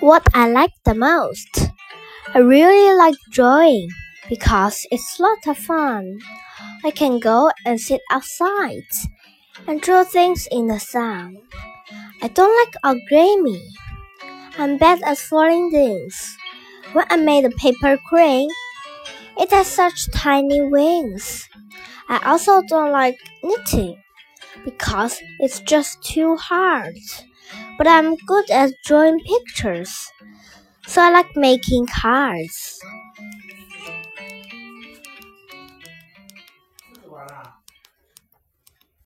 What I like the most? I really like drawing because it's a lot of fun. I can go and sit outside and draw things in the sun. I don't like origami. I'm bad at folding things. When I made a paper crane, it has such tiny wings. I also don't like knitting because it's just too hard. But I'm good at drawing pictures, so I like making cards.